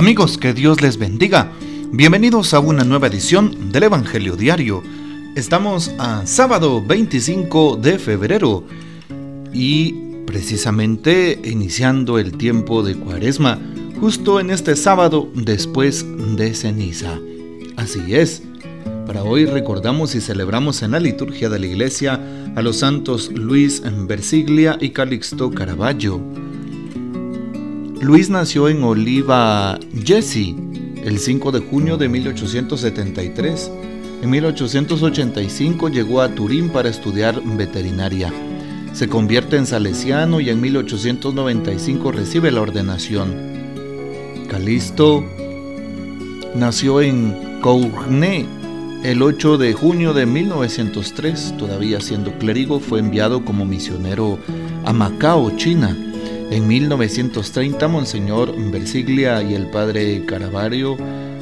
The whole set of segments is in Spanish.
Amigos, que Dios les bendiga. Bienvenidos a una nueva edición del Evangelio Diario. Estamos a sábado 25 de febrero y precisamente iniciando el tiempo de Cuaresma, justo en este sábado después de ceniza. Así es. Para hoy recordamos y celebramos en la liturgia de la iglesia a los santos Luis Versiglia y Calixto Caravaggio Luis nació en Oliva, Jesse, el 5 de junio de 1873. En 1885 llegó a Turín para estudiar veterinaria. Se convierte en salesiano y en 1895 recibe la ordenación. Calisto nació en Courtenay el 8 de junio de 1903. Todavía siendo clérigo, fue enviado como misionero a Macao, China en 1930, Monseñor Versiglia y el padre Caravario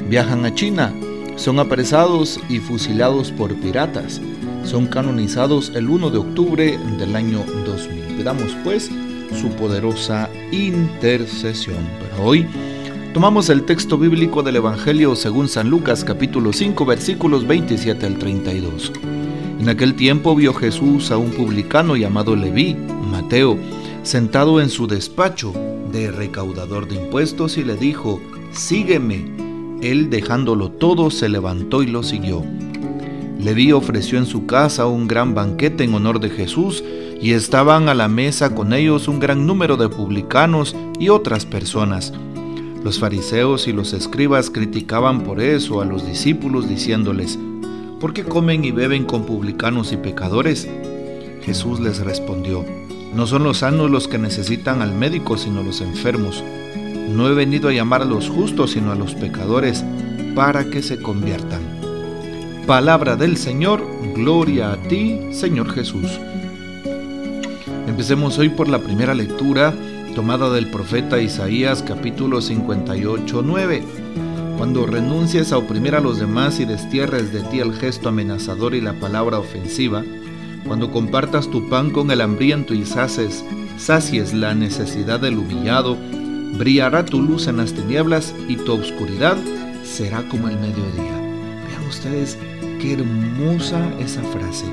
viajan a China. Son apresados y fusilados por piratas. Son canonizados el 1 de octubre del año 2000. Pedamos pues su poderosa intercesión. Pero hoy tomamos el texto bíblico del Evangelio según San Lucas capítulo 5 versículos 27 al 32. En aquel tiempo vio Jesús a un publicano llamado Leví, Mateo, sentado en su despacho de recaudador de impuestos y le dijo, Sígueme. Él dejándolo todo se levantó y lo siguió. Leví ofreció en su casa un gran banquete en honor de Jesús y estaban a la mesa con ellos un gran número de publicanos y otras personas. Los fariseos y los escribas criticaban por eso a los discípulos diciéndoles, ¿por qué comen y beben con publicanos y pecadores? Jesús les respondió, no son los sanos los que necesitan al médico, sino los enfermos. No he venido a llamar a los justos, sino a los pecadores, para que se conviertan. Palabra del Señor, gloria a ti, Señor Jesús. Empecemos hoy por la primera lectura tomada del profeta Isaías capítulo 58, 9. Cuando renuncies a oprimir a los demás y destierres de ti el gesto amenazador y la palabra ofensiva, cuando compartas tu pan con el hambriento y saces, sacies la necesidad del humillado, brillará tu luz en las tinieblas y tu oscuridad será como el mediodía. Vean ustedes qué hermosa esa frase.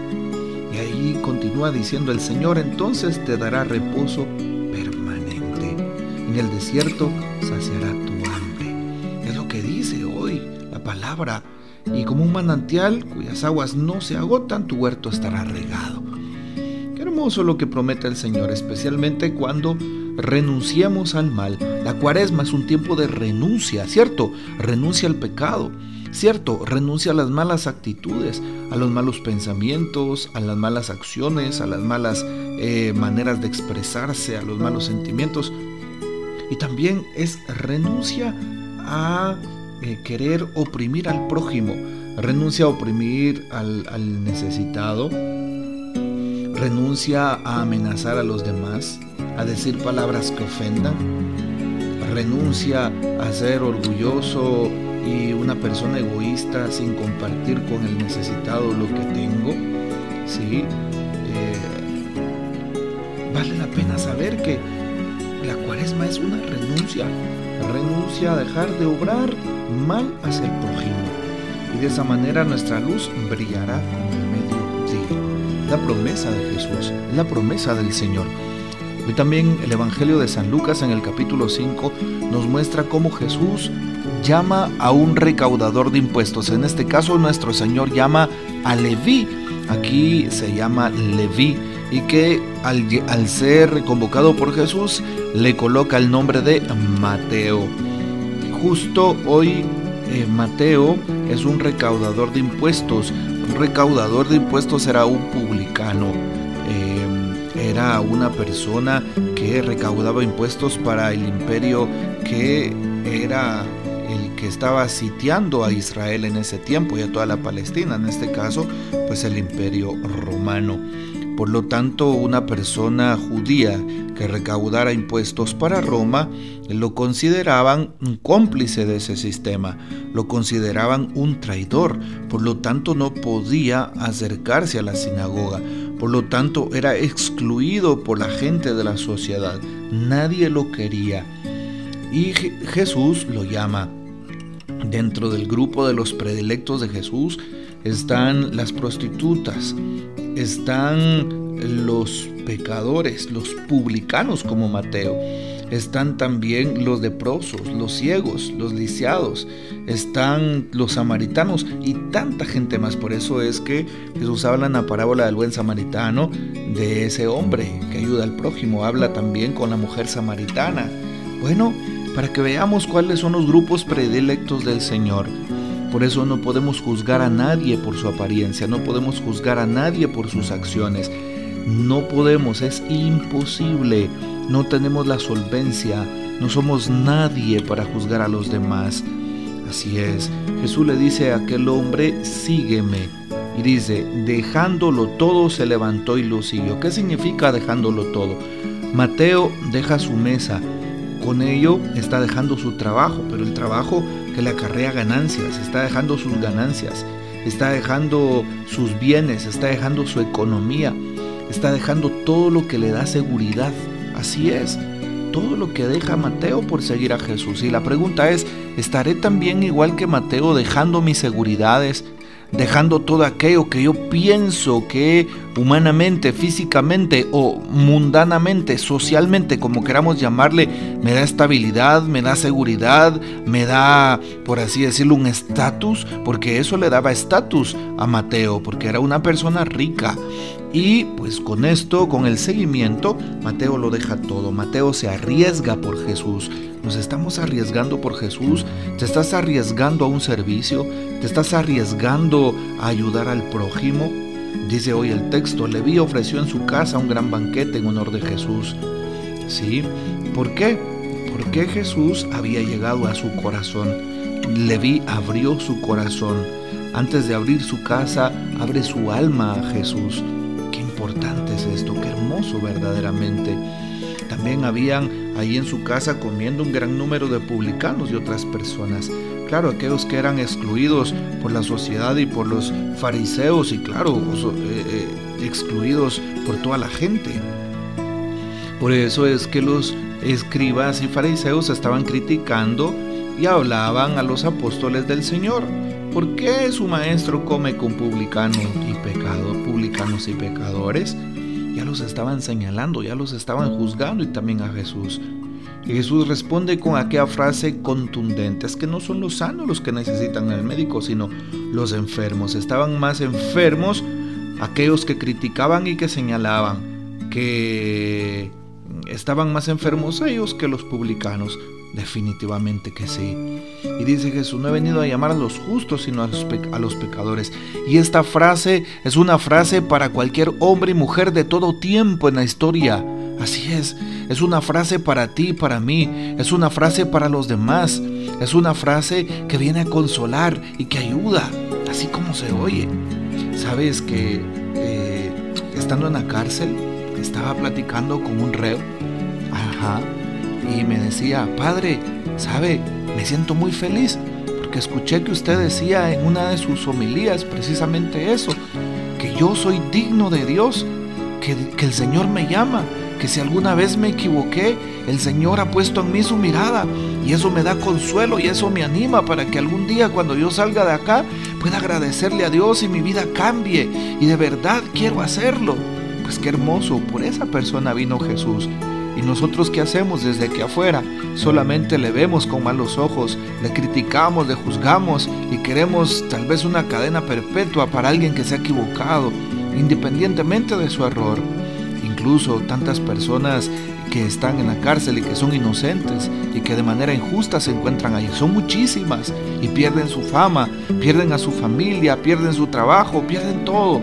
Y ahí continúa diciendo el Señor, entonces te dará reposo permanente. En el desierto saciará tu hambre. Es lo que dice hoy la palabra y como un manantial cuyas aguas no se agotan, tu huerto estará regado. Qué hermoso lo que promete el Señor, especialmente cuando renunciamos al mal. La cuaresma es un tiempo de renuncia, ¿cierto? Renuncia al pecado, ¿cierto? Renuncia a las malas actitudes, a los malos pensamientos, a las malas acciones, a las malas eh, maneras de expresarse, a los malos sentimientos. Y también es renuncia a eh, querer oprimir al prójimo, renuncia a oprimir al, necesitado, renuncia a amenazar a los demás, a decir palabras que ofendan, renuncia a ser orgulloso y una persona egoísta sin compartir con el necesitado lo que tengo. ¿sí? Eh, vale la pena saber que la cuaresma es una renuncia, renuncia a dejar de obrar mal hacia el prójimo. Y de esa manera nuestra luz brillará como el mediodía. La promesa de Jesús, la promesa del Señor. Hoy también el Evangelio de San Lucas en el capítulo 5 nos muestra cómo Jesús llama a un recaudador de impuestos. En este caso nuestro Señor llama a Leví. Aquí se llama Leví y que al, ser convocado por Jesús le coloca el nombre de Mateo justo hoy eh, Mateo es un recaudador de impuestos. Un recaudador de impuestos era un publicano. Eh, era una persona que recaudaba impuestos para el imperio que era el que estaba sitiando a Israel en ese tiempo y a toda la Palestina, en este caso, pues el imperio romano. Por lo tanto, una persona judía que recaudara impuestos para Roma lo consideraban un cómplice de ese sistema, lo consideraban un traidor, por lo tanto no podía acercarse a la sinagoga, por lo tanto era excluido por la gente de la sociedad, nadie lo quería. y Jesús lo llama. Dentro del grupo de los predilectos de Jesús están las prostitutas, están los pecadores, los publicanos como Mateo están también los leprosos, los ciegos, los lisiados, están los samaritanos y tanta gente más. Por eso es que Jesús habla en la parábola del buen samaritano de ese hombre que ayuda al prójimo. Habla también con la mujer samaritana. Bueno, para que veamos cuáles son los grupos predilectos del Señor. Por eso no podemos juzgar a nadie por su apariencia, no podemos juzgar a nadie por sus acciones. No podemos, es imposible no tenemos la solvencia, no somos nadie para juzgar a los demás. Así es, Jesús le dice a aquel hombre, sígueme. Y dice, dejándolo todo se levantó y lo siguió. ¿Qué significa dejándolo todo? Mateo deja su mesa, con ello está dejando su trabajo, pero el trabajo que le acarrea ganancias, está dejando sus ganancias, está dejando sus bienes, está dejando su economía, está dejando todo lo que le da seguridad, Así es, todo lo que deja Mateo por seguir a Jesús. Y la pregunta es, ¿estaré también igual que Mateo dejando mis seguridades, dejando todo aquello que yo pienso que humanamente, físicamente o mundanamente, socialmente, como queramos llamarle, me da estabilidad, me da seguridad, me da, por así decirlo, un estatus, porque eso le daba estatus a Mateo, porque era una persona rica. Y pues con esto, con el seguimiento, Mateo lo deja todo. Mateo se arriesga por Jesús. Nos estamos arriesgando por Jesús. Te estás arriesgando a un servicio. Te estás arriesgando a ayudar al prójimo. Dice hoy el texto, Leví ofreció en su casa un gran banquete en honor de Jesús. ¿Sí? ¿Por qué? Porque Jesús había llegado a su corazón. Leví abrió su corazón. Antes de abrir su casa, abre su alma a Jesús importante es esto, qué hermoso verdaderamente. También habían ahí en su casa comiendo un gran número de publicanos y otras personas. Claro, aquellos que eran excluidos por la sociedad y por los fariseos y claro, eh, eh, excluidos por toda la gente. Por eso es que los escribas y fariseos estaban criticando y hablaban a los apóstoles del Señor. ¿Por qué su maestro come con publicanos y pecado, publicanos y pecadores? Ya los estaban señalando, ya los estaban juzgando y también a Jesús. Y Jesús responde con aquella frase contundente, es que no son los sanos los que necesitan al médico, sino los enfermos. Estaban más enfermos aquellos que criticaban y que señalaban, que estaban más enfermos ellos que los publicanos. Definitivamente que sí. Y dice Jesús, no he venido a llamar a los justos, sino a los, pecadores. Y esta frase es una frase para cualquier hombre y mujer de todo tiempo en la historia. Así es, es una frase para ti para mí, es una frase para los demás, es una frase que viene a consolar y que ayuda, así como se oye. Sabes que eh, estando en la cárcel, estaba platicando con un reo, ajá, y me decía, Padre, ¿sabe? Me siento muy feliz porque escuché que usted decía en una de sus homilías precisamente eso, que yo soy digno de Dios, que, que el Señor me llama, que si alguna vez me equivoqué, el Señor ha puesto en mí su mirada y eso me da consuelo y eso me anima para que algún día cuando yo salga de acá pueda agradecerle a Dios y mi vida cambie y de verdad quiero hacerlo. Pues qué hermoso, por esa persona vino Jesús. ¿Y nosotros qué hacemos desde aquí afuera? Solamente le vemos con malos ojos, le criticamos, le juzgamos y queremos tal vez una cadena perpetua para alguien que se ha equivocado, independientemente de su error. Incluso tantas personas que están en la cárcel y que son inocentes y que de manera injusta se encuentran ahí. Son muchísimas y pierden su fama, pierden a su familia, pierden su trabajo, pierden todo.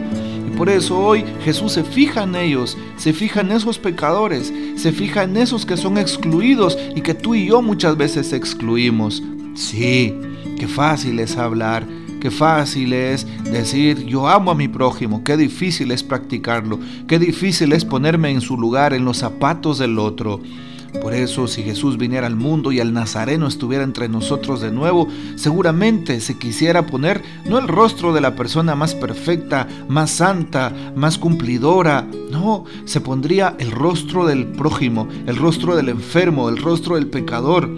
Por eso hoy Jesús se fija en ellos, se fija en esos pecadores, se fija en esos que son excluidos y que tú y yo muchas veces excluimos. Sí, qué fácil es hablar, qué fácil es decir yo amo a mi prójimo, qué difícil es practicarlo, qué difícil es ponerme en su lugar, en los zapatos del otro. Por eso, si Jesús viniera al mundo y el Nazareno estuviera entre nosotros de nuevo, seguramente se quisiera poner no el rostro de la persona más perfecta, más santa, más cumplidora, no, se pondría el rostro del prójimo, el rostro del enfermo, el rostro del pecador,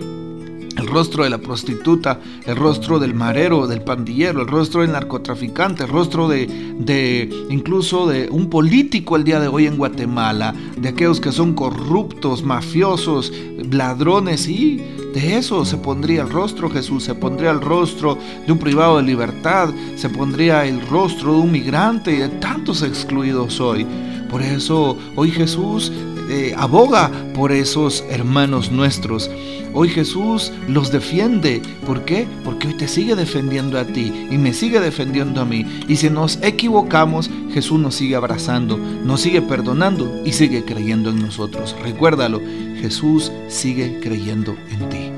el rostro de la prostituta, el rostro del marero, del pandillero, el rostro del narcotraficante, el rostro de, de incluso de un político el día de hoy en Guatemala, de aquellos que son corruptos, mafiosos, ladrones y de eso se pondría el rostro Jesús, se pondría el rostro de un privado de libertad, se pondría el rostro de un migrante y de tantos excluidos hoy. Por eso hoy Jesús eh, aboga por esos hermanos nuestros. Hoy Jesús los defiende. ¿Por qué? Porque hoy te sigue defendiendo a ti y me sigue defendiendo a mí. Y si nos equivocamos, Jesús nos sigue abrazando, nos sigue perdonando y sigue creyendo en nosotros. Recuérdalo, Jesús sigue creyendo en ti.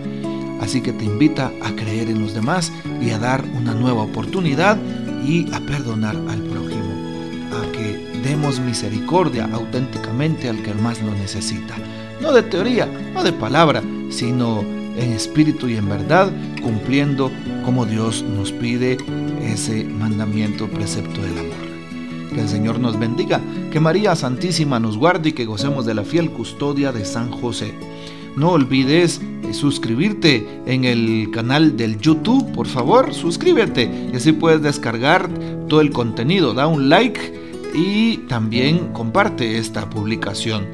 Así que te invita a creer en los demás y a dar una nueva oportunidad y a perdonar al prójimo, a que demos misericordia auténticamente al que más lo necesita. No de teoría, no de palabra, sino en espíritu y en verdad, cumpliendo como Dios nos pide ese mandamiento, precepto del amor. Que el Señor nos bendiga, que María Santísima nos guarde y que gocemos de la fiel custodia de San José. No olvides eh, suscribirte en el canal del YouTube, por favor, suscríbete y así puedes descargar todo el contenido. Da un like y también comparte esta publicación.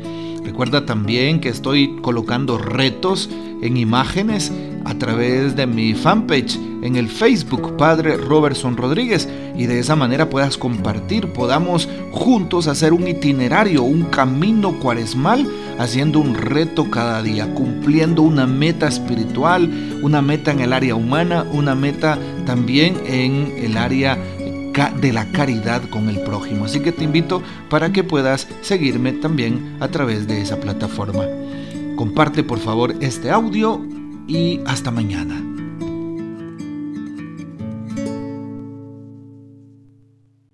Recuerda también que estoy colocando retos en imágenes a través de mi fanpage en el Facebook Padre Robertson Rodríguez y de esa manera puedas compartir, podamos juntos hacer un itinerario, un camino cuaresmal, haciendo un reto cada día, cumpliendo una meta espiritual, una meta en el área humana, una meta también en el área de la caridad con el prójimo. Así que te invito para que puedas seguirme también a través de esa plataforma. Comparte por favor este audio y hasta mañana.